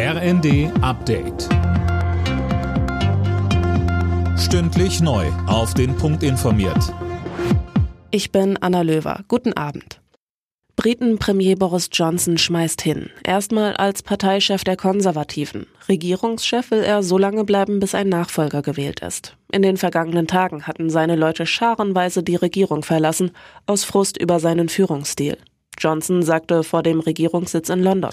RND Update. Stündlich neu. Auf den Punkt informiert. Ich bin Anna Löwer. Guten Abend. Briten-Premier Boris Johnson schmeißt hin. Erstmal als Parteichef der Konservativen. Regierungschef will er so lange bleiben, bis ein Nachfolger gewählt ist. In den vergangenen Tagen hatten seine Leute scharenweise die Regierung verlassen, aus Frust über seinen Führungsstil. Johnson sagte vor dem Regierungssitz in London.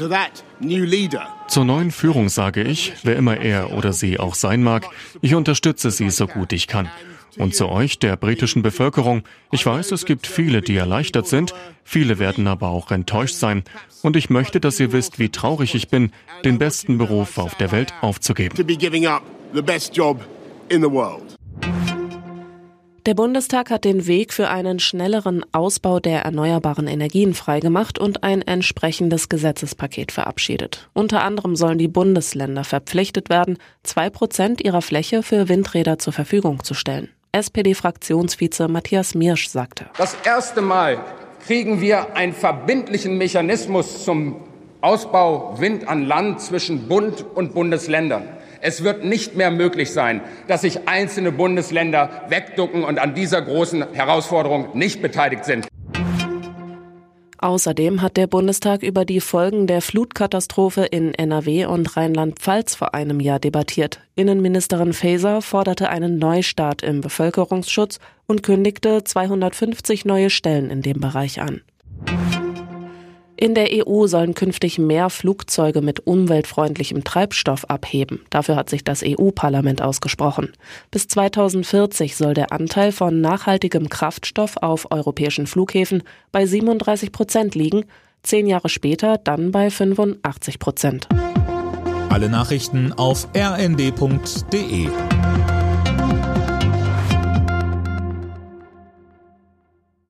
Zur neuen Führung sage ich, wer immer er oder sie auch sein mag, ich unterstütze sie so gut ich kann. Und zu euch, der britischen Bevölkerung, ich weiß, es gibt viele, die erleichtert sind, viele werden aber auch enttäuscht sein. Und ich möchte, dass ihr wisst, wie traurig ich bin, den besten Beruf auf der Welt aufzugeben. Der Bundestag hat den Weg für einen schnelleren Ausbau der erneuerbaren Energien freigemacht und ein entsprechendes Gesetzespaket verabschiedet. Unter anderem sollen die Bundesländer verpflichtet werden, zwei Prozent ihrer Fläche für Windräder zur Verfügung zu stellen. SPD-Fraktionsvize Matthias Mirsch sagte. Das erste Mal kriegen wir einen verbindlichen Mechanismus zum Ausbau Wind an Land zwischen Bund und Bundesländern. Es wird nicht mehr möglich sein, dass sich einzelne Bundesländer wegducken und an dieser großen Herausforderung nicht beteiligt sind. Außerdem hat der Bundestag über die Folgen der Flutkatastrophe in NRW und Rheinland-Pfalz vor einem Jahr debattiert. Innenministerin Faeser forderte einen Neustart im Bevölkerungsschutz und kündigte 250 neue Stellen in dem Bereich an. In der EU sollen künftig mehr Flugzeuge mit umweltfreundlichem Treibstoff abheben. Dafür hat sich das EU-Parlament ausgesprochen. Bis 2040 soll der Anteil von nachhaltigem Kraftstoff auf europäischen Flughäfen bei 37 Prozent liegen, zehn Jahre später dann bei 85 Prozent. Alle Nachrichten auf rnd.de